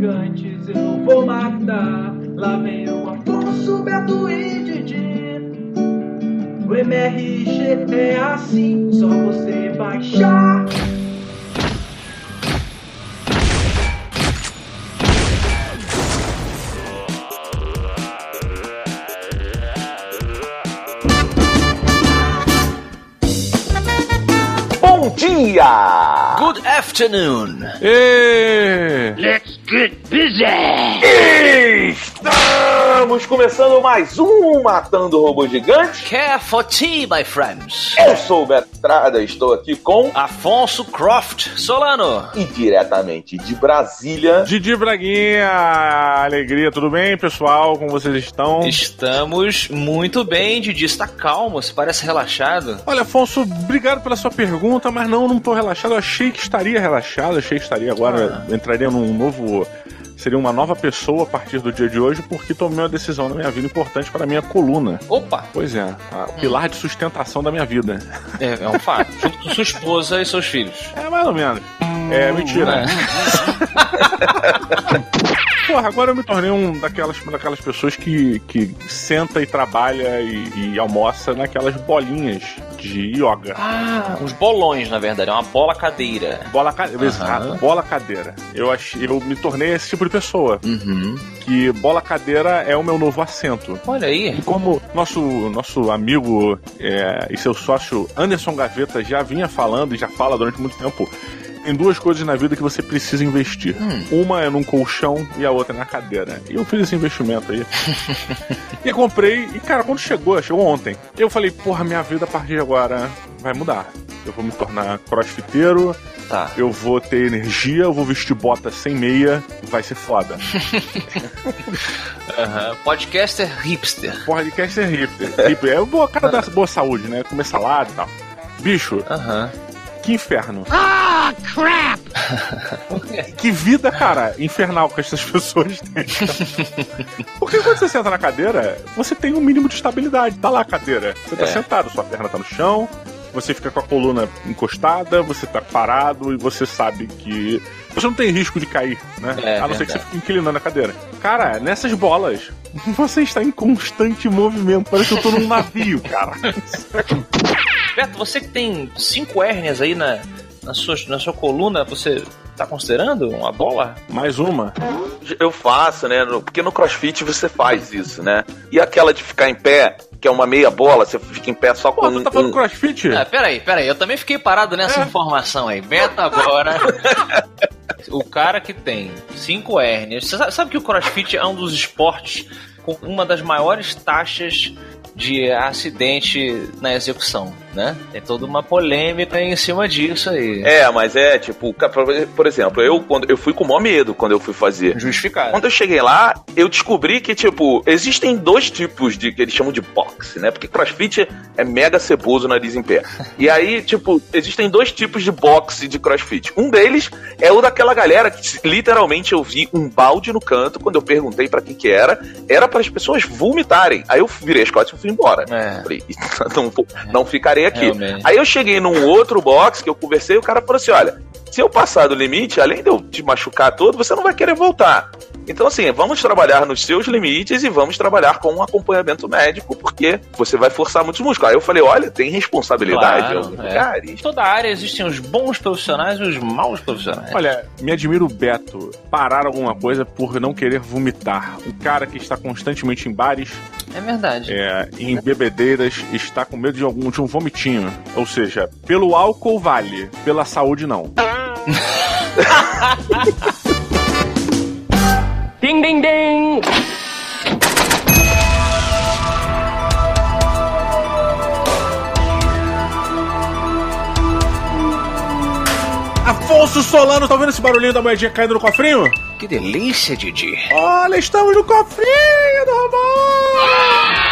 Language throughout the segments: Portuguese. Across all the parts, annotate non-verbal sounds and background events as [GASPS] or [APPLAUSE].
gigantes eu vou matar. Lá vem o Afonso, Beto e Didi. O MRG é assim, só você baixar. Bom dia! Good afternoon. Ê! Estamos começando mais um Matando Robô Gigante. Care for tea, my friends. Eu sou o Betrada, estou aqui com Afonso Croft Solano. e diretamente de Brasília. Didi Braguinha, alegria, tudo bem, pessoal? Como vocês estão? Estamos muito bem, Didi. Está calmo, você parece relaxado. Olha, Afonso, obrigado pela sua pergunta, mas não, não tô relaxado. Eu achei que estaria relaxado, achei que estaria agora, entraria num novo. Seria uma nova pessoa a partir do dia de hoje, porque tomei uma decisão na minha vida importante para a minha coluna. Opa, Pois é, a pilar de sustentação da minha vida. é, é um fato. Junto com sua esposa e seus filhos. É, mais ou menos. É, mentira. [LAUGHS] Porra, agora eu me tornei um daquelas, uma daquelas pessoas que, que senta e trabalha e, e almoça naquelas bolinhas de yoga. Ah, uns bolões, na verdade. É uma bola cadeira. Bola cadeira. Exato, bola cadeira. Eu, achei, eu me tornei esse tipo de pessoa. Uhum. Que bola cadeira é o meu novo assento. Olha aí. E como nosso, nosso amigo é, e seu sócio Anderson Gaveta já vinha falando e já fala durante muito tempo, tem duas coisas na vida que você precisa investir. Uma é num colchão e a outra é na cadeira. E eu fiz esse investimento aí. [LAUGHS] e comprei, e cara, quando chegou, chegou ontem, eu falei, porra, minha vida a partir de agora vai mudar. Eu vou me tornar crossfiteiro, Tá. eu vou ter energia, eu vou vestir bota sem meia, vai ser foda. [LAUGHS] Aham. Podcaster hipster. Podcast é hipster. hipster. É boa cara da boa saúde, né? Comer salada e tal. Bicho, Aham. Que inferno. Ah, crap! [LAUGHS] Que vida, cara, infernal que essas [LAUGHS] pessoas têm. Porque quando você senta na cadeira, você tem um mínimo de estabilidade. Tá lá a cadeira. Você tá É. sentado, sua perna tá no chão, você fica com a coluna encostada, você tá parado e você sabe que você não tem risco de cair, né? É, a não ser que você fique inclinando a cadeira. Cara, nessas bolas, [LAUGHS] você está em constante movimento. Parece que eu tô num navio, cara. Beto, você que tem cinco hérnias aí na, na, sua, na sua coluna, você tá considerando uma bola? Mais uma. Eu faço, né? no- Porque no crossfit você faz isso, né? E aquela de ficar em pé, que é uma meia bola, você fica em pé só com Pô, tá falando um- crossfit? Ah, peraí, peraí, eu também fiquei parado nessa É. informação aí. Beto agora. [LAUGHS] o cara que tem cinco hérnias. Você sabe, sabe que o crossfit é um dos esportes com uma das maiores taxas de acidente na execução, né? Tem toda uma polêmica em cima disso aí. É, mas é tipo, por exemplo, eu quando eu fui com o maior medo quando eu fui fazer. Justificado. Quando eu cheguei lá, eu descobri que, tipo, existem dois tipos de que eles chamam de boxe, né? Porque crossfit é mega ceboso nariz em pé. E aí, tipo, existem dois tipos de boxe de crossfit. Um deles é o daquela galera que literalmente eu vi um balde no canto quando eu perguntei pra que que era. Era para as pessoas vomitarem. Aí eu virei as costas e fui embora. É. Falei, [LAUGHS] não, não ficarei aqui. Realmente. Aí eu cheguei num outro box que eu conversei e o cara falou assim: olha, se eu passar do limite, além de eu te machucar todo, você não vai querer voltar. Então, assim, vamos trabalhar nos seus limites e vamos trabalhar com um acompanhamento médico, porque você vai forçar muitos músculos. Aí eu falei: olha, tem responsabilidade Claro, em alguns é. lugares. Em toda área existem os bons profissionais e os maus profissionais. Olha, me admira o Beto parar alguma coisa por não querer vomitar. Um cara que está constantemente em bares, É verdade. é, em bebedeiras, está com medo de algum de um vomitinho. Ou seja, pelo álcool vale, pela saúde não. [LAUGHS] Afonso Solano, tá vendo esse barulhinho da moedinha caindo no cofrinho? Que delícia, Didi. Olha, estamos no cofrinho do robô! Galera,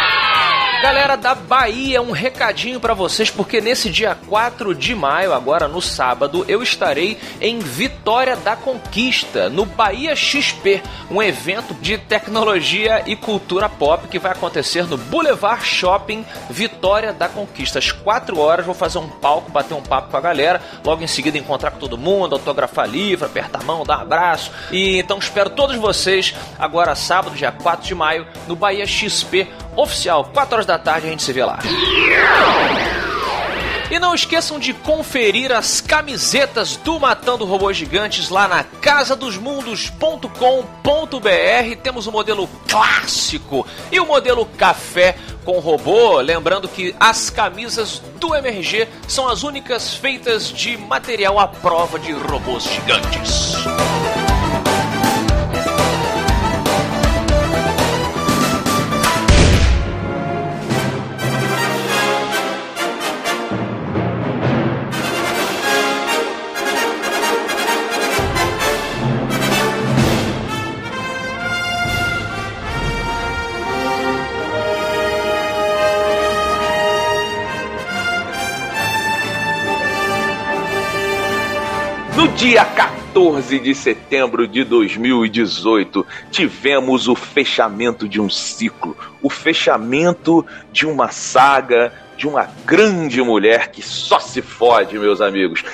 galera da Bahia, um recadinho pra vocês, porque nesse dia 4 de maio, agora no sábado, eu estarei em Vitória da Conquista, no Bahia XP, um evento de tecnologia e cultura pop que vai acontecer no Boulevard Shopping Vitória da Conquista. Às 4 horas vou fazer um palco, bater um papo com a galera, logo em seguida encontrar com todo mundo, autografar livro, apertar a mão, dar um abraço. E então espero todos vocês agora sábado, dia 4 de maio, no Bahia XP oficial, 4 horas da tarde a gente se vê lá. E não esqueçam de conferir as camisetas do Matando Robôs Gigantes lá na casadosmundos.com.br. Temos o modelo clássico e o modelo café com robô. Lembrando que as camisas do MRG são as únicas feitas de material à prova de robôs gigantes. Dia 14 de setembro de 2018, tivemos o fechamento de um ciclo, o fechamento de uma saga, de uma grande mulher que só se fode, meus amigos.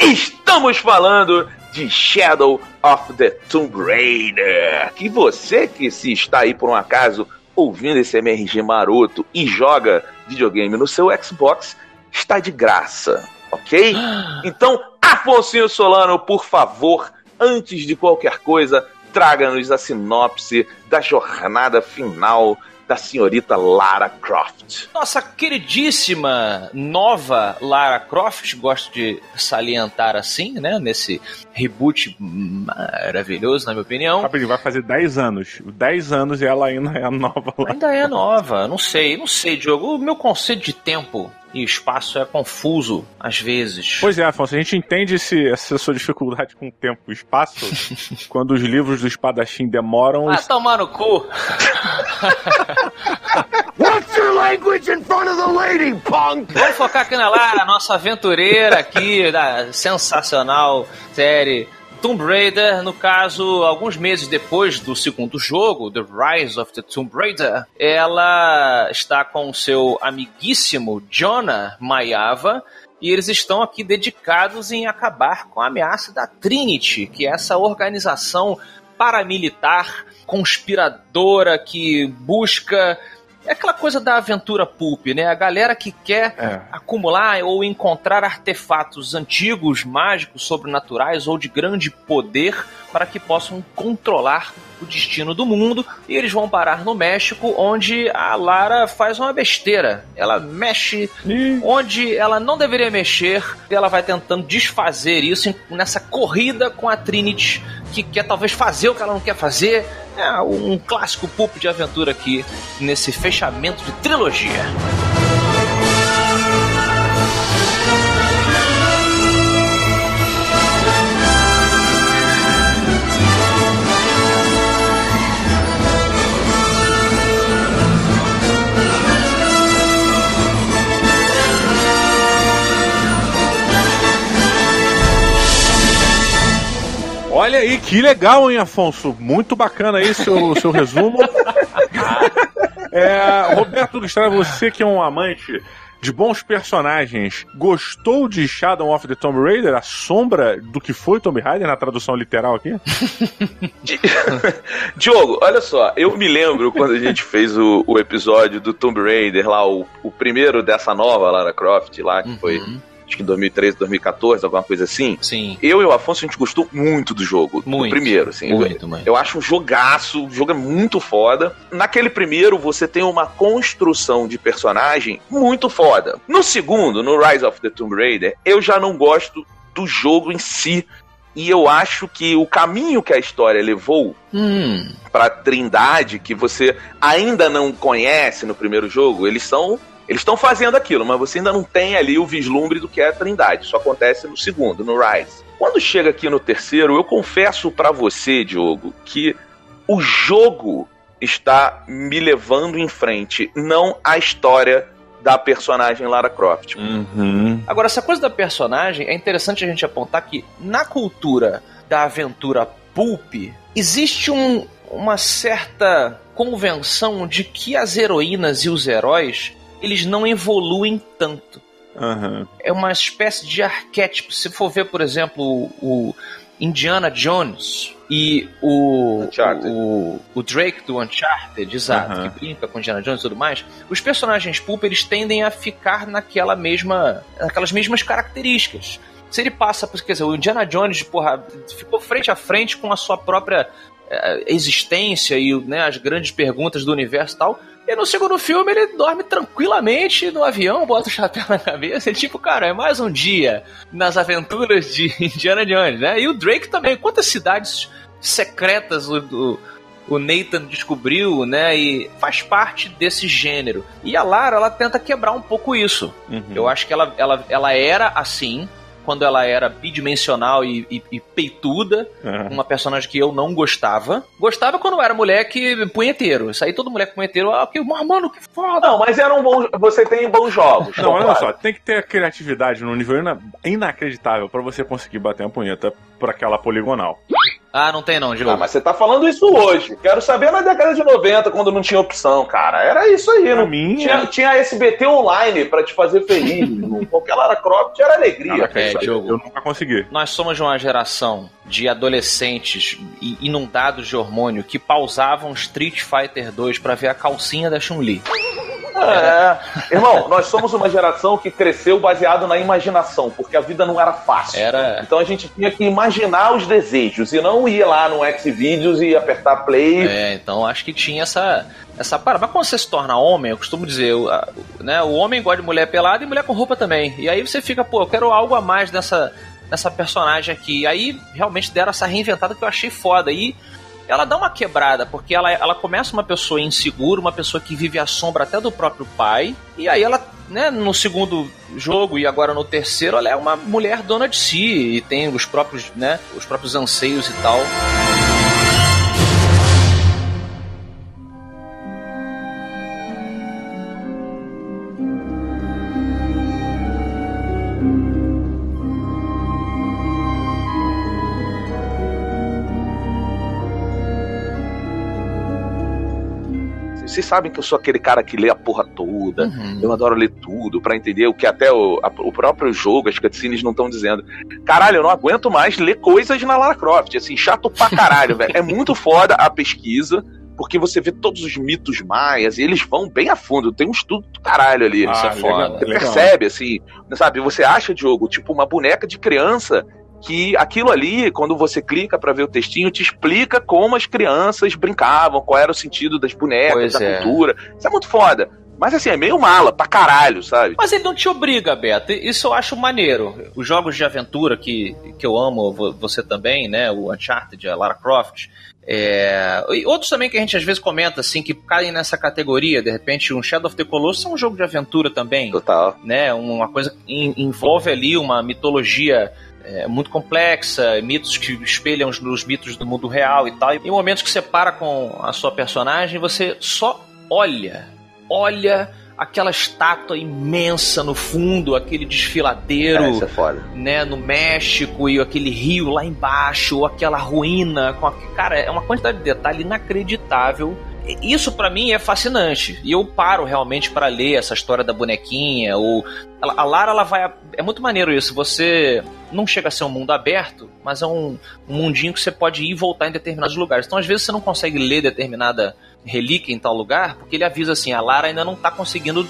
Estamos falando de Shadow of the Tomb Raider. Que você que se está aí por um acaso ouvindo esse MRG maroto e joga videogame no seu Xbox, está de graça, ok? [GASPS] Então, Afonso Solano, por favor, antes de qualquer coisa, traga-nos a sinopse da jornada final da senhorita Lara Croft. Nossa queridíssima nova Lara Croft, gosto de salientar assim, né? Nesse reboot maravilhoso, na minha opinião. Rapidinho, vai fazer 10 anos. 10 anos e ela ainda é a nova lá. Ainda é nova, não sei, não sei, Diogo. O meu conceito de tempo e espaço é confuso às vezes. Pois é, Afonso, a gente entende esse, essa sua dificuldade com tempo e espaço [LAUGHS] quando os livros do espadachim demoram. Ah, tomar no cu! [LAUGHS] What's your language in front of the lady, punk? Vamos focar aqui na Lara, nossa aventureira aqui da sensacional série Tomb Raider, no caso, alguns meses depois do segundo jogo, The Rise of the Tomb Raider, ela está com seu amiguíssimo Jonah Maiava e eles estão aqui dedicados em acabar com a ameaça da Trinity, que é essa organização paramilitar conspiradora que busca é aquela coisa da aventura pulp, né? A galera que quer É. acumular ou encontrar artefatos antigos, mágicos, sobrenaturais ou de grande poder para que possam controlar o destino do mundo. E eles vão parar no México, onde a Lara faz uma besteira. Ela mexe onde ela não deveria mexer. E ela vai tentando desfazer isso nessa corrida com a Trinity, que quer talvez fazer o que ela não quer fazer. É um clássico pulp de aventura aqui nesse fechamento de trilogia. Olha aí, que legal, hein, Afonso? Muito bacana aí seu, [LAUGHS] seu resumo. É, Roberto Gustavo, você que é um amante de bons personagens, gostou de Shadow of the Tomb Raider, a sombra do que foi Tomb Raider na tradução literal aqui? Di- [LAUGHS] Diogo, olha só, eu me lembro quando a gente fez o, o episódio do Tomb Raider, lá, o, o primeiro dessa nova Lara Croft, lá, que foi Uhum. Acho que em 2013, 2014, alguma coisa assim. Sim. Eu e o Afonso, a gente gostou muito do jogo. Muito. Do primeiro, assim. Muito, mano. Eu acho um jogaço, o jogo é muito foda. Naquele primeiro, você tem uma construção de personagem muito foda. No segundo, no Rise of the Tomb Raider, eu já não gosto do jogo em si. E eu acho que o caminho que a história levou Hum. pra Trindade, que você ainda não conhece no primeiro jogo, eles são. Eles estão fazendo aquilo, mas você ainda não tem ali o vislumbre do que é a Trindade. Isso acontece no segundo, no Rise. Quando chega aqui no terceiro, eu confesso pra você, Diogo, que o jogo está me levando em frente, não a história da personagem Lara Croft. Uhum. Agora, essa coisa da personagem, é interessante a gente apontar que na cultura da aventura pulp, existe um, uma certa convenção de que as heroínas e os heróis, eles não evoluem tanto. Uhum. É uma espécie de arquétipo. Se for ver, por exemplo, o Indiana Jones e o, o, o Drake do Uncharted, exato, Aham. que brinca com Indiana Jones e tudo mais, os personagens pulp eles tendem a ficar naquela mesma, naquelas mesmas características. Se ele passa, por- quer dizer, o Indiana Jones, porra, ficou frente a frente com a sua própria eh, existência e né, as grandes perguntas do universo e tal. E no segundo filme ele dorme tranquilamente no avião, bota o chapéu na cabeça e tipo, cara, é mais um dia nas aventuras de [LAUGHS] Indiana Jones, né? E o Drake também. Quantas cidades secretas o, o, o Nathan descobriu, né? E faz parte desse gênero. E a Lara, ela tenta quebrar um pouco isso. Uhum. Eu acho que ela, ela, ela era assim, quando ela era bidimensional e, e, e peituda, Uhum. uma personagem que eu não gostava. Gostava quando eu era moleque punheteiro. Isso aí todo moleque punheteiro, ah, que, mano, que foda. Não, mas eram bons. Você tem bons jogos. Não, olha claro. só, tem que ter a criatividade num nível ina- inacreditável pra você conseguir bater uma punheta por aquela poligonal. Ah, não tem não, Diogo. Ah, mas você tá falando isso hoje. Quero saber na década de 90, quando não tinha opção, cara. Era isso aí. Pra Não mim, tinha, tinha SBT online pra te fazer feliz. Qualquer Lara Croft era alegria. É, eu, Diogo. eu nunca consegui. Nós somos de uma geração de adolescentes inundados de hormônio que pausavam Street Fighter 2 pra ver a calcinha da Chun-Li. É. Irmão, nós somos uma geração que cresceu baseado na imaginação, porque a vida não era fácil. Era. Então a gente tinha que imaginar os desejos e não ir lá no Xvideos e apertar play. É, então acho que tinha essa essa parada. Mas quando você se torna homem, eu costumo dizer, né, o homem gosta de mulher pelada e mulher com roupa também. E aí você fica, pô, eu quero algo a mais dessa, dessa personagem aqui. E aí realmente deram essa reinventada que eu achei foda. E ela dá uma quebrada, porque ela, ela começa uma pessoa insegura, uma pessoa que vive à sombra até do próprio pai. E aí ela, né, no segundo jogo e agora no terceiro, ela é uma mulher dona de si e tem os próprios, né, os próprios anseios e tal. Vocês sabem que eu sou aquele cara que lê a porra toda. Uhum. Eu adoro ler tudo pra entender o que até o, a- o próprio jogo, as cutscenes não estão dizendo. Caralho, eu não aguento mais ler coisas na Lara Croft. Assim, chato pra caralho, velho. É muito foda a pesquisa, porque você vê todos os mitos maias e eles vão bem a fundo. Tem um estudo do caralho ali. Isso é Ah, foda. legal, Você legal. percebe, assim, sabe? Você acha, Diogo, tipo uma boneca de criança que aquilo ali, quando você clica pra ver o textinho, te explica como as crianças brincavam, qual era o sentido das bonecas, Pois da é. cultura. Isso é muito foda. Mas assim, é meio mala, pra caralho, sabe? Mas ele não te obriga, Beto. Isso eu acho maneiro. Os jogos de aventura que, que eu amo, vo- você também, né? O Uncharted, a Lara Croft. É... E outros também que a gente às vezes comenta, assim, que caem nessa categoria. De repente, um Shadow of the Colossus é um jogo de aventura também. Total. né? Uma coisa que en- envolve ali uma mitologia é, muito complexa, mitos que espelham os, os mitos do mundo real e tal. E em momentos que você para com a sua personagem, você só olha, olha aquela estátua imensa no fundo, aquele desfiladeiro É, é né, no México e aquele rio lá embaixo, ou aquela ruína, com a... cara, é uma quantidade de detalhe inacreditável. Isso pra mim é fascinante. E eu paro realmente pra ler essa história da bonequinha, ou a Lara ela vai é muito maneiro isso. Você não chega a ser um mundo aberto, mas é um, um mundinho que você pode ir e voltar em determinados lugares. Então às vezes você não consegue ler determinada relíquia em tal lugar, porque ele avisa assim, a Lara ainda não tá conseguindo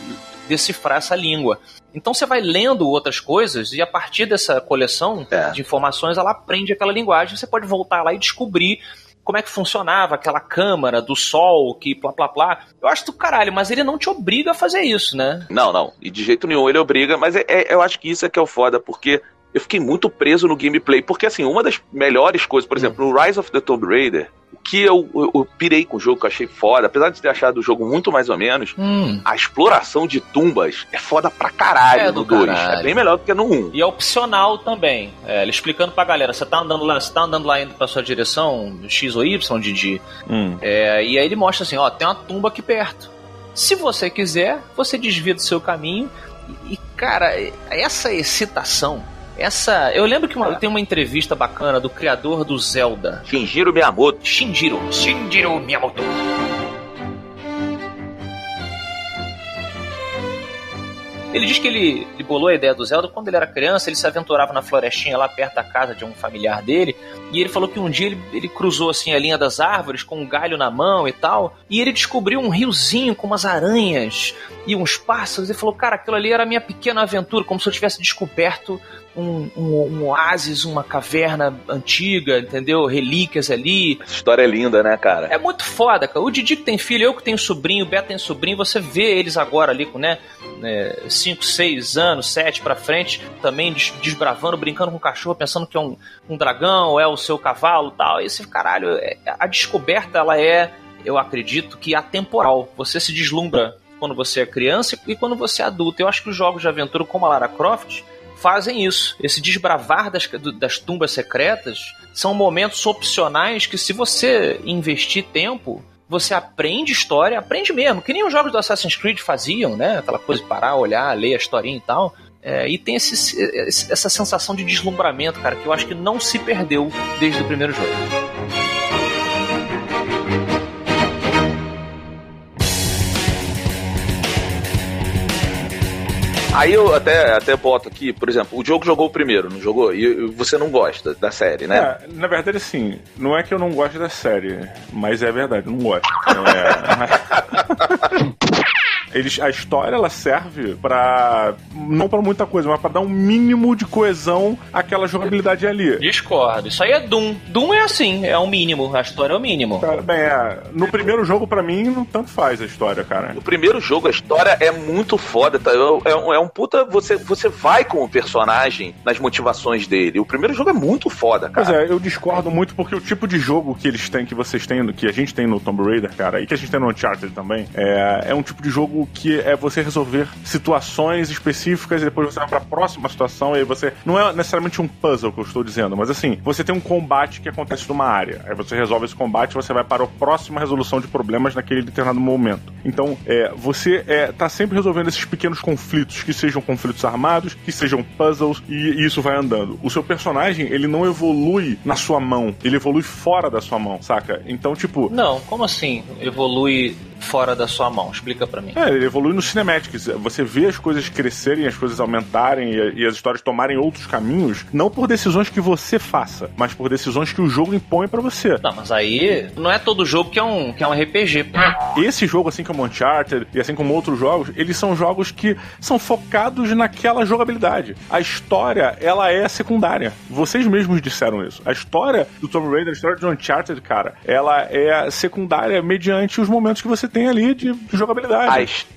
decifrar essa língua. Então você vai lendo outras coisas e a partir dessa coleção É. de informações ela aprende aquela linguagem. Você pode voltar lá e descobrir como é que funcionava aquela câmara do sol, que plá plá plá. Eu acho do caralho, mas ele não te obriga a fazer isso, né? Não, não. E de jeito nenhum ele obriga, mas é- é- eu acho que isso é que é o foda, porque eu fiquei muito preso no gameplay. Porque, assim, uma das melhores coisas, por exemplo, no Rise of the Tomb Raider, o que eu, eu, eu, pirei com o jogo, que eu achei foda, apesar de ter achado o jogo muito mais ou menos, hum. a exploração de tumbas é foda pra caralho é no 2. É bem melhor do que no 1. Um. E é opcional também. É, ele explicando pra galera, você tá andando lá, você tá andando lá indo pra sua direção, X ou Y, Didi. Hum. É, e aí ele mostra assim, ó, tem uma tumba aqui perto. Se você quiser, você desvia do seu caminho. E, cara, essa excitação essa. Eu lembro que uma, tem uma entrevista bacana do criador do Zelda. Shinjiro Miyamoto. Shinjiro. Shinjiro Miyamoto. Ele diz que ele, ele bolou a ideia do Zelda quando ele era criança, ele se aventurava na florestinha lá perto da casa de um familiar dele, e ele falou que um dia ele, ele cruzou assim a linha das árvores com um galho na mão e tal, e ele descobriu um riozinho com umas aranhas e uns pássaros, e falou, cara, aquilo ali era a minha pequena aventura, como se eu tivesse descoberto um, um, um, oásis, uma caverna antiga, entendeu? Relíquias ali. Essa história é linda, né, cara? É muito foda, cara. O Didi que tem filho, eu que tenho sobrinho, o Beto tem sobrinho, você vê eles agora ali com, né, 5, 6 anos, 7 pra frente, também desbravando, brincando com o cachorro, pensando que é um, um dragão, é o seu cavalo tal. E esse caralho, é, a descoberta, ela é, eu acredito, que atemporal. Você se deslumbra quando você é criança e quando você é adulto. Eu acho que os jogos de aventura como a Lara Croft fazem isso. Esse desbravar das, das tumbas secretas são momentos opcionais que, se você investir tempo, você aprende história, aprende mesmo, que nem os jogos do Assassin's Creed faziam, né? Aquela coisa de parar, olhar, ler a historinha e tal. É, e tem esse, essa sensação de deslumbramento, cara, que eu acho que não se perdeu desde o primeiro jogo. Aí eu até, até boto aqui, por exemplo, o jogo jogou o primeiro, não jogou? E você não gosta da série, né? É, na verdade, assim, não é que eu não gosto da série, mas é verdade, eu não gosto. É... [LAUGHS] Eles, a história ela serve para não para muita coisa, mas para dar um mínimo de coesão àquela jogabilidade ali. Discordo. Isso aí é Doom. Doom é assim, é o um mínimo. A história é o mínimo. Cara, bem, é, no primeiro jogo para mim não tanto faz a história, cara. No primeiro jogo a história é muito foda, tá? É, é, é um puta você você vai com o personagem nas motivações dele. O primeiro jogo é muito foda, cara. Pois é, eu discordo muito porque o tipo de jogo que eles têm, que vocês têm, que a gente tem no Tomb Raider, cara, e que a gente tem no Uncharted também, é, é um tipo de jogo que é você resolver situações específicas e depois você vai pra próxima situação e aí você. Não é necessariamente um puzzle que eu estou dizendo, mas assim, você tem um combate que acontece numa área. Aí você resolve esse combate e você vai para a próxima resolução de problemas naquele determinado momento. Então, é, você é, tá sempre resolvendo esses pequenos conflitos, que sejam conflitos armados, que sejam puzzles, e, e isso vai andando. O seu personagem, ele não evolui na sua mão, ele evolui fora da sua mão, saca? Então, tipo. Não, como assim? Evolui fora da sua mão? Explica para mim. É, ele evolui no cinematics. Você vê as coisas crescerem, as coisas aumentarem e, e, as histórias tomarem outros caminhos, não por decisões que você faça, mas por decisões que o jogo impõe para você. Não, mas aí não é todo jogo que é um, que é um RPG. Esse jogo, assim como Uncharted e assim como outros jogos, eles são jogos que são focados naquela jogabilidade. A história, ela é secundária. Vocês mesmos disseram isso. A história do Tomb Raider, a história de Uncharted, cara, ela é secundária mediante os momentos que você tem ali de, de jogabilidade.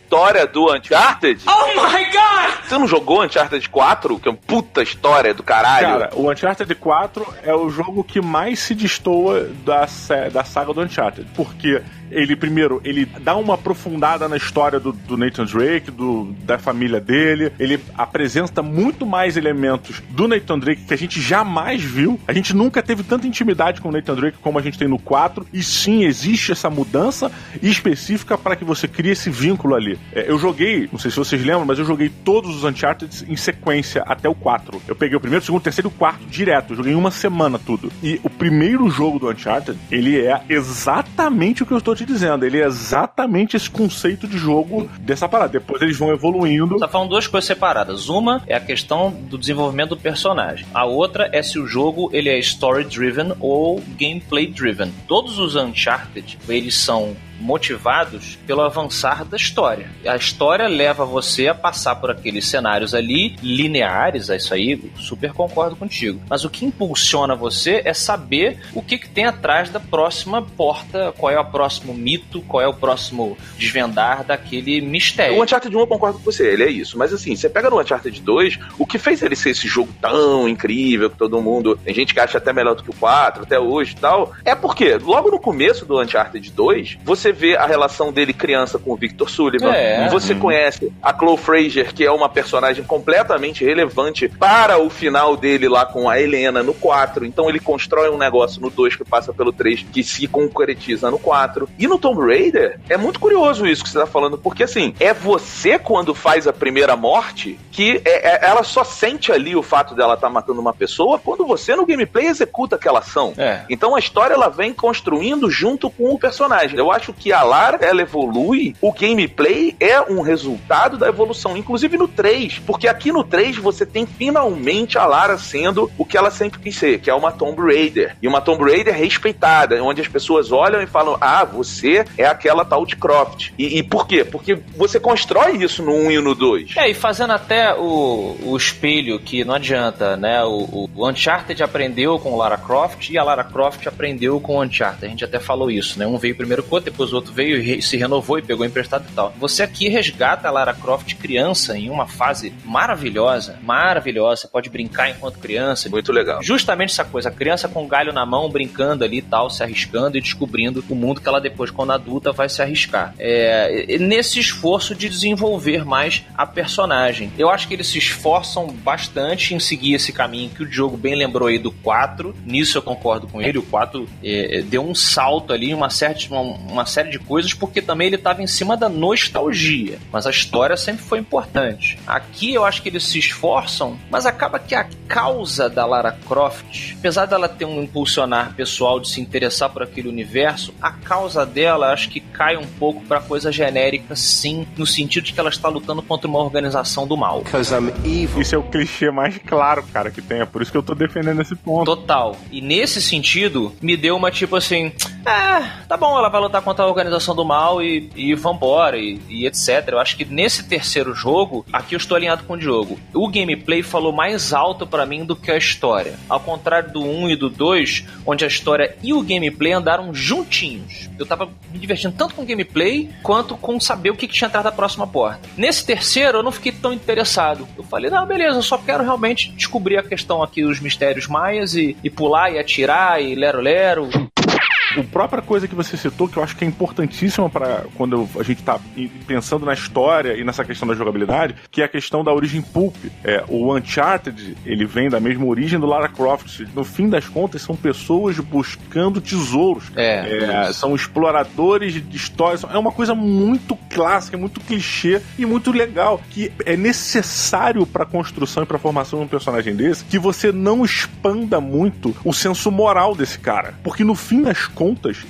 História do Uncharted. Oh my god! Você não jogou Uncharted 4? Que é uma puta história do caralho. Cara, o Uncharted 4 é o jogo que mais se destoa da, da saga do Uncharted. Porque ele, primeiro, ele dá uma aprofundada na história do, do Nathan Drake, do, da família dele. Ele apresenta muito mais elementos do Nathan Drake que a gente jamais viu. A gente nunca teve tanta intimidade com o Nathan Drake como a gente tem no 4. E sim, existe essa mudança específica para que você crie esse vínculo ali. É, eu joguei, não sei se vocês lembram, mas eu joguei todos os Uncharted em sequência até o 4. Eu peguei o primeiro, o segundo, o terceiro e o quarto direto. Eu joguei uma semana tudo. E o primeiro jogo do Uncharted, ele é exatamente o que eu estou te dizendo. Ele é exatamente esse conceito de jogo dessa parada. Depois eles vão evoluindo. Tá falando duas coisas separadas. Uma é a questão do desenvolvimento do personagem. A outra é se o jogo ele é story driven ou gameplay driven. Todos os Uncharted, eles são motivados pelo avançar da história. A história leva você a passar por aqueles cenários ali lineares, é isso aí, super concordo contigo. Mas o que impulsiona você é saber o que, que tem atrás da próxima porta, qual é o próximo mito, qual é o próximo desvendar daquele mistério. O Uncharted 1 eu concordo com você, ele é isso. Mas assim, você pega no Uncharted 2, o que fez ele ser esse jogo tão incrível que todo mundo. Tem gente que acha até melhor do que o 4 até hoje e tal. É porque, logo no começo do Uncharted 2, você vê a relação dele criança com o Victor Sullivan. É. Você conhece a Chloe Fraser, que é uma personagem completamente relevante para o final dele lá com a Helena no 4. Então ele constrói um negócio no 2 que passa pelo 3 que se concretiza no 4. E no Tomb Raider, é muito curioso isso que você tá falando, porque assim, é você quando faz a primeira morte que é- é- ela só sente ali o fato dela estar matando uma pessoa quando você no gameplay executa aquela ação. É. Então a história ela vem construindo junto com o personagem. Eu acho que a Lara ela evolui, o gameplay é um resultado da evolução, inclusive no 3, porque aqui no 3 você tem finalmente a Lara sendo o que ela sempre quis ser, que é uma Tomb Raider. E uma Tomb Raider respeitada, onde as pessoas olham e falam: "Ah, você é aquela tal de Croft". E, e por quê? Porque você constrói isso no 1 e no 2. É, e fazendo até o, o espelho que não adianta, né? O, o Uncharted aprendeu com Lara Croft e a Lara Croft aprendeu com o Uncharted. A gente até falou isso, né? Um veio primeiro com o outro, depois o outro veio e se renovou e pegou emprestado e tal. Você aqui resgata a Lara Croft criança em uma fase maravilhosa, maravilhosa. Você pode brincar enquanto criança. Muito legal. Justamente essa coisa, a criança com o galho na mão, brincando ali e tal, se arriscando e descobrindo o mundo que ela depois, quando adulta, vai se arriscar. É, nesse esforço de desenvolver mais a personagem. Eu acho que eles se esforçam bastante em seguir esse caminho que o Diogo bem lembrou aí do 4. Nisso eu concordo com ele. O 4 é, é, deu um salto ali, uma, certa, uma, uma série de coisas, porque também ele estava em cima da nostalgia. Mas a história sempre foi importante. Aqui eu acho que eles se esforçam, mas acaba que a causa da Lara Croft, apesar dela ter um impulsionar pessoal de se interessar por aquele universo, a causa dela acho que cai um pouco pra coisa genérica, sim, no sentido de que ela está lutando contra uma organização do mal. Because I'm evil. Isso é o clichê mais claro, cara, que tem. É por isso que eu tô defendendo esse ponto. Total. E nesse sentido, me deu uma tipo assim: ah, tá bom, ela vai lutar contra a organização do mal e, e vambora, e, e etc. Eu acho que nesse terceiro jogo, aqui eu estou alinhado com o Diogo. O gameplay falou mais alto pra mim do que a história. Ao contrário do 1 e do 2, onde a história e o gameplay andaram juntinhos. Eu tava me divertindo tanto com o gameplay quanto com saber o que, que tinha atrás da próxima porta. Nesse terceiro, eu não fiquei tão interessado. Eu falei, não, beleza, eu só quero realmente descobrir a questão aqui dos mistérios maias e, e pular e atirar e lero-lero. A própria coisa que você citou, que eu acho que é importantíssima para quando a gente tá pensando na história e nessa questão da jogabilidade, que é a questão da origem pulp. É, o Uncharted, ele vem da mesma origem do Lara Croft. No fim das contas, são pessoas buscando tesouros. É, isso. são exploradores de histórias. É uma coisa muito clássica, muito clichê e muito legal, que é necessário para construção e para formação de um personagem desse, que você não expanda muito o senso moral desse cara, porque no fim das contas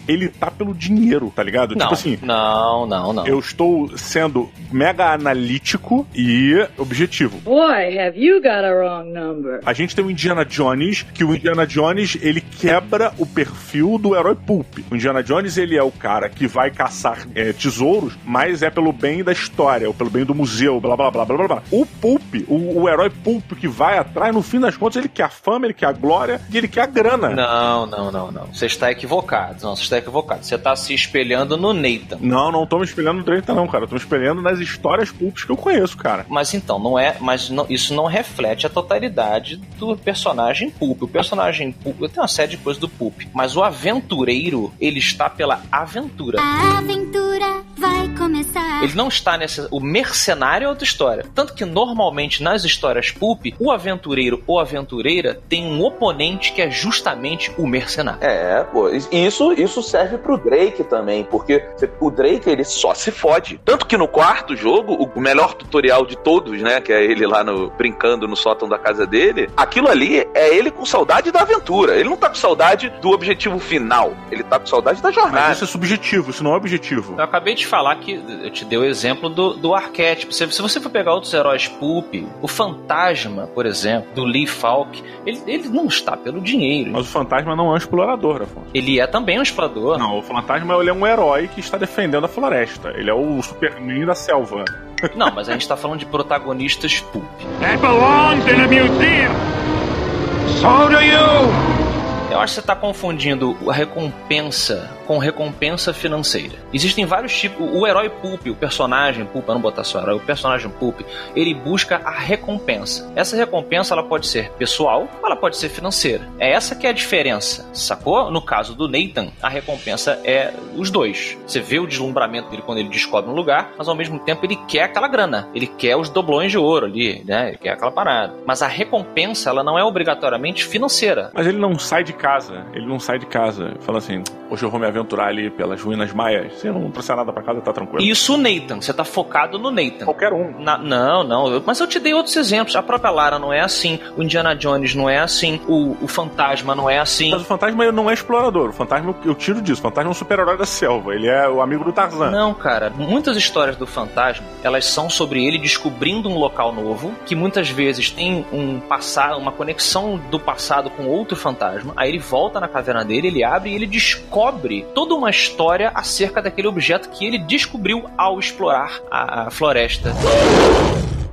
ele tá pelo dinheiro, tá ligado? Não, Tipo assim, não, não, não. eu estou sendo mega analítico e objetivo. Boy, have you got a wrong number. A gente tem o Indiana Jones, que o Indiana Jones, ele quebra o perfil do herói pulp. O Indiana Jones, ele é o cara que vai caçar é, tesouros, mas é pelo bem da história, ou pelo bem do museu, blá blá blá blá blá blá. O pulp, o, o herói pulp que vai atrás, no fim das contas, ele quer a fama, ele quer a glória e ele quer a grana. Não, não, não, não. Você está equivocado. Não, você está equivocado. Você está se espelhando no Nathan. Não, não tô me espelhando no treta, não, cara. Eu tô me espelhando nas histórias pulps que eu conheço, cara. Mas então, não é. Mas não- isso não reflete a totalidade do personagem Pulp. O personagem Pulp. Eu tenho uma série de coisas do Pulp. Mas o aventureiro, ele está pela aventura. A aventura vai começar. Ele não está nessa. O mercenário é outra história. Tanto que normalmente nas histórias Pulp, o aventureiro ou aventureira tem um oponente que é justamente o mercenário. É, pô, isso, isso serve pro Drake também, porque o Drake ele só se fode. Tanto que no quarto jogo, o melhor tutorial de todos, né, que é ele lá no brincando no sótão da casa dele, aquilo ali é ele com saudade da aventura. Ele não tá com saudade do objetivo final, ele tá com saudade da Mas jornada. isso é subjetivo, isso não é objetivo. Eu acabei de falar que eu te dei o exemplo do, do arquétipo. Se, se você for pegar outros heróis pulp, o fantasma, por exemplo, do Lee Falk, ele, ele não está pelo dinheiro. Mas o fantasma não é um explorador, Afonso. Ele é também um explorador. Não, o fantasma ele é um herói que está defendendo a floresta. Ele é o Superman da selva. [LAUGHS] Não, mas a gente tá falando de protagonistas pulp. That belongs in a museum. So do you. Eu acho que você está confundindo a recompensa com recompensa financeira. Existem vários tipos. O herói pulp, o personagem pulp, não botar só herói, o personagem pulp, ele busca a recompensa. Essa recompensa ela pode ser pessoal, ela pode ser financeira. É essa que é a diferença, sacou? No caso do Nathan, a recompensa é os dois. Você vê o deslumbramento dele quando ele descobre um lugar, mas ao mesmo tempo ele quer aquela grana. Ele quer os doblões de ouro ali, né? Ele quer aquela parada. Mas a recompensa, ela não é obrigatoriamente financeira. Mas ele não sai de casa. Ele não sai de casa. Fala assim: hoje eu vou me aventurar ali pelas ruínas maias. Se eu não trouxer nada pra casa, tá tranquilo. Isso o Nathan, você tá focado no Nathan. Qualquer um. Na- não, não, eu- mas eu te dei outros exemplos. A própria Lara não é assim, o Indiana Jones não é assim, o, o Fantasma não é assim. Mas o fantasma não é explorador. O fantasma, eu- eu tiro disso. O fantasma é um super-herói da selva. Ele é o amigo do Tarzan. Não, cara. Muitas histórias do fantasma, elas são sobre ele descobrindo um local novo, que muitas vezes tem um passado, uma conexão do passado com outro fantasma. Aí ele volta na caverna dele, ele abre e ele descobre toda uma história acerca daquele objeto que ele descobriu ao explorar a, a floresta.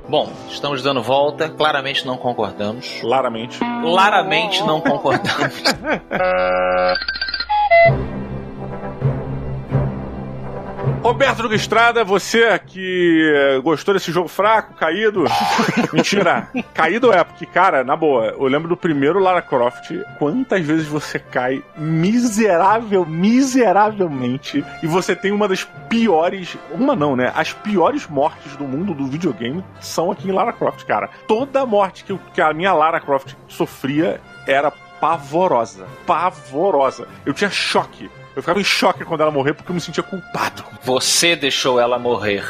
Bom, estamos dando volta, claramente não concordamos. Claramente. Claramente não concordamos. [LAUGHS] Roberto Duque Estrada, você que gostou desse jogo fraco, caído. [LAUGHS] Mentira. caído é, porque, cara, na boa, eu lembro do primeiro Lara Croft. Quantas vezes você cai miserável, miseravelmente, e você tem uma das piores. Uma não, né? As piores mortes do mundo do videogame são aqui em Lara Croft, cara. Toda morte que, eu- que a minha Lara Croft sofria era pavorosa. Pavorosa. Eu tinha choque. Eu ficava em choque quando ela morrer porque eu me sentia culpado. Você deixou ela morrer.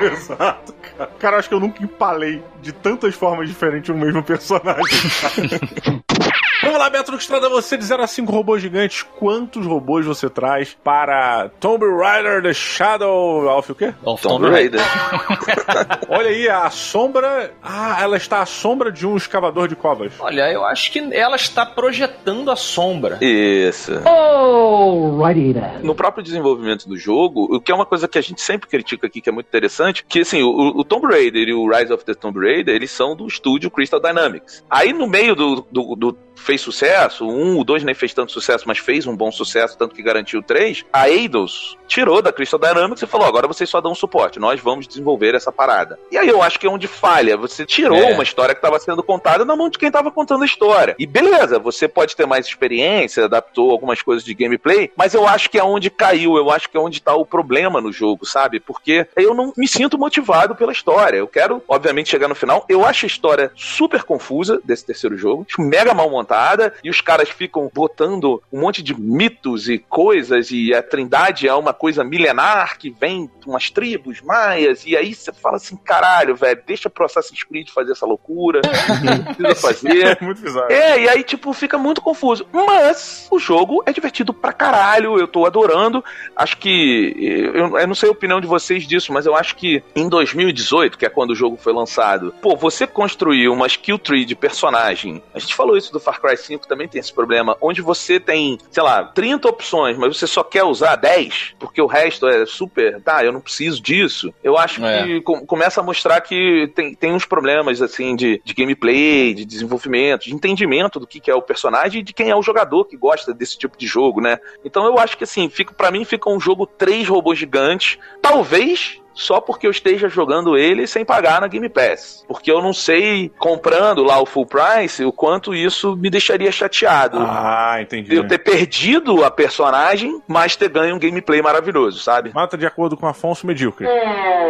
Exato, cara. Cara, eu acho que eu nunca empalei de tantas formas diferentes no mesmo personagem. [LAUGHS] Vamos lá, Beto Estrada, você de 0 a 5 robôs gigantes, quantos robôs você traz para Tomb Raider The Shadow of o quê? Of Tomb Tomb Raider. Raider. [LAUGHS] Olha aí, a sombra... Ah, ela está à sombra de um escavador de covas. Olha, eu acho que ela está projetando a sombra. Isso. Alrighty then. No próprio desenvolvimento do jogo, o que é uma coisa que a gente sempre critica aqui, que é muito interessante, que assim, o, o Tomb Raider e o Rise of the Tomb Raider, eles são do estúdio Crystal Dynamics. Aí no meio do, do, do fez sucesso, o um, o dois nem fez tanto sucesso, mas fez um bom sucesso, tanto que garantiu três, a Eidos tirou da Crystal Dynamics e falou, agora vocês só dão suporte, nós vamos desenvolver essa parada. E aí eu acho que é onde falha, você tirou É. uma história que estava sendo contada na mão de quem estava contando a história. E beleza, você pode ter mais experiência, adaptou algumas coisas de gameplay, mas eu acho que é onde caiu, eu acho que é onde tá o problema no jogo, sabe? Porque eu não me sinto motivado pela história. Eu quero, obviamente, chegar no final. Eu acho a história super confusa desse terceiro jogo, mega mal montada, e os caras ficam botando um monte de mitos e coisas, e a Trindade é uma coisa milenar que vem de umas tribos maias, e aí você fala assim: caralho, velho, deixa pro Assassin's Creed fazer essa loucura, não [LAUGHS] precisa fazer. É muito bizarro. É, e aí, tipo, fica muito confuso. Mas o jogo é divertido pra caralho, eu tô adorando. Acho que. Eu, eu não sei a opinião de vocês disso, mas eu acho que em 2018, que é quando o jogo foi lançado, pô, você construir uma skill tree de personagem. A gente falou isso do Far Cry 5, também tem esse problema, onde você tem, sei lá, 30 opções, mas você só quer usar 10, porque o resto é super. Tá, eu não preciso disso. Eu acho É. que com- começa a mostrar que tem, tem uns problemas, assim, de, de gameplay, de desenvolvimento, de entendimento do que, que é o personagem e de quem é o jogador que gosta desse tipo de jogo, né? Então eu acho que, assim, fica, para mim fica um jogo três robôs gigantes, talvez só porque eu esteja jogando ele sem pagar na Game Pass. Porque eu não sei, comprando lá o full price, o quanto isso me deixaria chateado. Ah, entendi. Eu ter perdido a personagem, mas ter ganho um gameplay maravilhoso, sabe? Mata de acordo com Afonso Medíocre.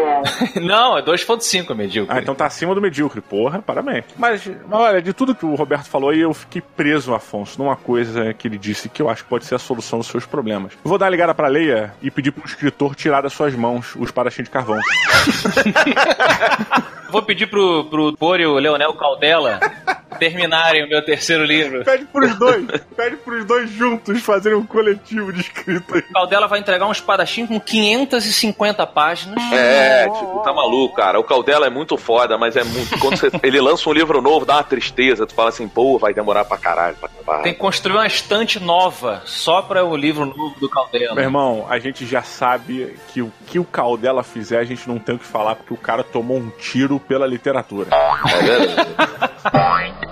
[LAUGHS] Não, é 2.5 medíocre. Ah, então tá acima do medíocre. Porra, parabéns. Mas, mas olha, de tudo que o Roberto falou aí, eu fiquei preso, Afonso, numa coisa que ele disse que eu acho que pode ser a solução dos seus problemas. Eu vou dar uma ligada pra Leia e pedir pro escritor tirar das suas mãos os parachinhos de carvão. Vou pedir pro, pro Pôrio Leonel Caldela terminarem o meu terceiro livro. Pede pros dois, pede pros dois juntos fazerem um coletivo de escrita aí. O Caldela vai entregar um espadachim com 550 páginas. É, tipo, tá maluco, cara. O Caldela é muito foda, mas é muito. Quando você- [LAUGHS] ele lança um livro novo, dá uma tristeza. Tu fala assim, pô, vai demorar pra caralho pra acabar. Tem que construir uma estante nova só para o livro novo do Caldela. Meu irmão, a gente já sabe que o que o Caldela fizer, a gente não tem o que falar, porque o cara tomou um tiro pela literatura. É verdade. Boing. [LAUGHS]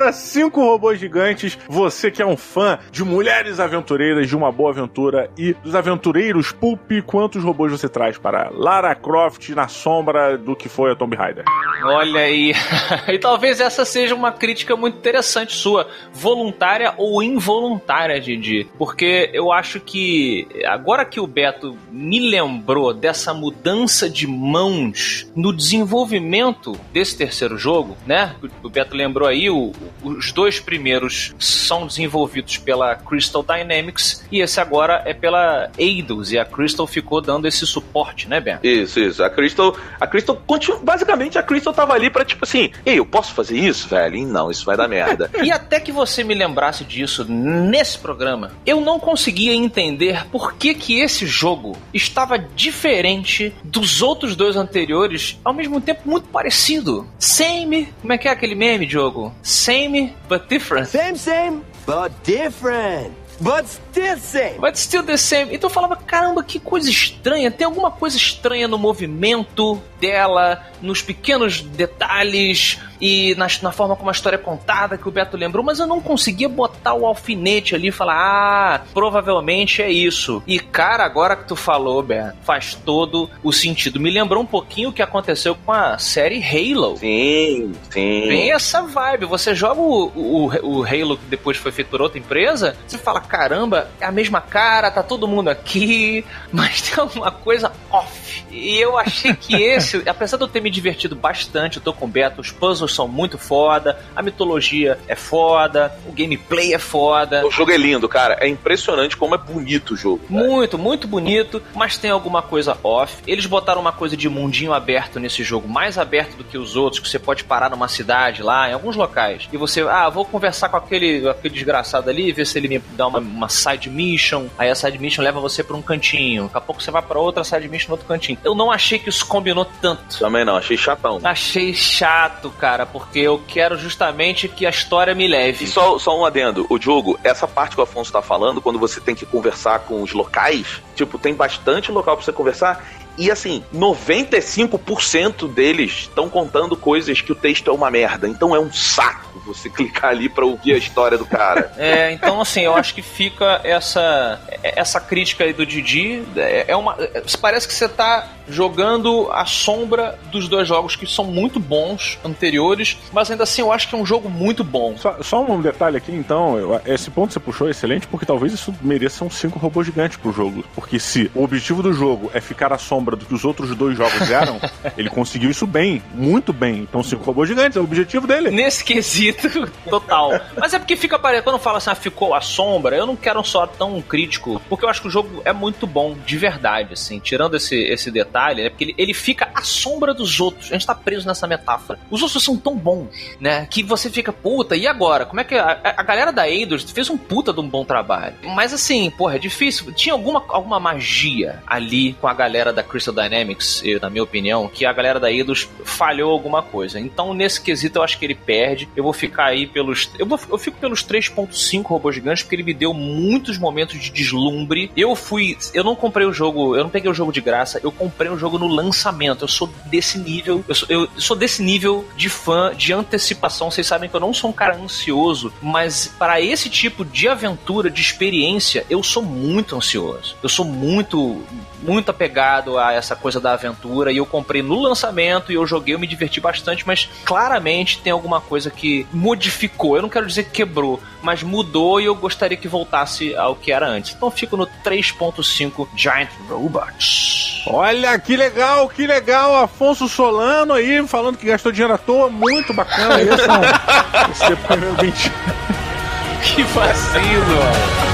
Solano de 0 a 5 robôs gigantes. Você que é um fã de mulheres aventureiras, de uma boa aventura e dos aventureiros Pulp, quantos robôs você traz para Lara Croft na sombra do que foi a Tomb Raider? Olha aí. [LAUGHS] e talvez essa seja uma crítica muito interessante sua, voluntária ou involuntária, Didi. Porque eu acho que agora que o Beto me lembrou dessa mudança de mãos no desenvolvimento desse terceiro jogo, né? O Beto lembrou aí, o- os dois primeiros são desenvolvidos pela Crystal Dynamics e esse agora é pela Eidos e a Crystal ficou dando esse suporte, né, Beto? Isso, isso. A Crystal. A Crystal continua. Basicamente, a Crystal tava ali pra, tipo assim, ei, eu posso fazer isso, velho? E não, isso vai dar merda. [LAUGHS] E até que você me lembrasse disso nesse programa, eu não conseguia entender por que que esse jogo estava diferente dos outros dois anteriores, ao mesmo tempo muito parecido. Same, como é que é aquele meme, jogo? Same but different. Same, same, but different. But still same. But still the same. Então eu falava, caramba, que coisa estranha. Tem alguma coisa estranha no movimento dela, nos pequenos detalhes e na, na forma como a história é contada, que o Beto lembrou, mas eu não conseguia botar o alfinete ali e falar, ah, provavelmente é isso. E cara, agora que tu falou, Beto, faz todo o sentido. Me lembrou um pouquinho o que aconteceu com a série Halo. Sim, sim. Tem essa vibe. Você joga o, o, o Halo que depois foi feito por outra empresa, você fala, caramba, é a mesma cara, tá todo mundo aqui, [LAUGHS] mas tem alguma coisa off. E eu achei que esse, [LAUGHS] apesar de eu ter me divertido bastante, eu tô com o Beto, os puzzles são muito foda, a mitologia é foda, o gameplay é foda. O jogo é lindo, cara. É impressionante como é bonito o jogo. cara. Muito, muito bonito, mas tem alguma coisa off. Eles botaram uma coisa de mundinho aberto nesse jogo, mais aberto do que os outros, que você pode parar numa cidade lá, em alguns locais. E você, ah, vou conversar com aquele, aquele desgraçado ali, ver se ele me dá uma, uma side mission. Aí a side mission leva você pra um cantinho. Daqui a pouco você vai pra outra side mission no outro cantinho. Eu não achei que isso combinou tanto. Também não, achei chatão. Achei chato, cara, porque eu quero justamente que a história me leve. E só, só um adendo, o jogo, essa parte que o Afonso tá falando, quando você tem que conversar com os locais, tipo, tem bastante local pra você conversar. E assim, 95% deles estão contando coisas que o texto é uma merda. Então é um saco você [LAUGHS] clicar ali pra ouvir a história do cara. [LAUGHS] É, então assim, eu acho que fica essa essa crítica aí do Didi, é é uma é, parece que você tá jogando a sombra dos dois jogos que são muito bons anteriores, mas ainda assim eu acho que é um jogo muito bom. Só, só um detalhe aqui, então, eu- esse ponto que você puxou é excelente, porque talvez isso mereça um 5 robôs gigantes pro jogo. Porque se o objetivo do jogo é ficar à sombra do que os outros dois jogos eram, [LAUGHS] ele conseguiu isso bem, muito bem. Então, 5 robôs gigantes é o objetivo dele. Nesse quesito, [LAUGHS] total. Mas é porque fica parecendo, quando fala assim, ah, ficou a sombra, eu não quero um só tão crítico, porque eu acho que o jogo é muito bom, de verdade, assim, tirando esse, esse detalhe, é porque ele, ele fica à sombra dos outros. A gente tá preso nessa metáfora. Os outros são tão bons, né, que você fica, puta, e agora? Como é que a, a galera da Eidos fez um puta de um bom trabalho? Mas assim, porra, é difícil. Tinha alguma, alguma magia ali com a galera da Crystal Dynamics, eu, na minha opinião, que a galera da Eidos falhou alguma coisa. Então, nesse quesito, eu acho que ele perde. Eu vou ficar aí pelos. Eu, vou, eu fico pelos 3.5 robôs gigantes, porque ele me deu muitos momentos de deslumbre. Eu fui. Eu não comprei o jogo, eu não peguei o jogo de graça, eu comprei o jogo no lançamento. Eu sou desse nível. Eu sou, eu sou desse nível de fã, de antecipação. Vocês sabem que eu não sou um cara ansioso, mas para esse tipo de aventura, de experiência, eu sou muito ansioso. Eu sou muito muito apegado a essa coisa da aventura e eu comprei no lançamento e eu joguei, eu me diverti bastante, mas claramente tem alguma coisa que modificou. Eu não quero dizer que quebrou, mas mudou e eu gostaria que voltasse ao que era antes. Então fico no 3.5 Giant Robots. Olha que legal, que legal, Afonso Solano aí falando que gastou dinheiro à toa, muito bacana. Esse, é um- esse é o primeiro ouvinte. Que vacilo, mano.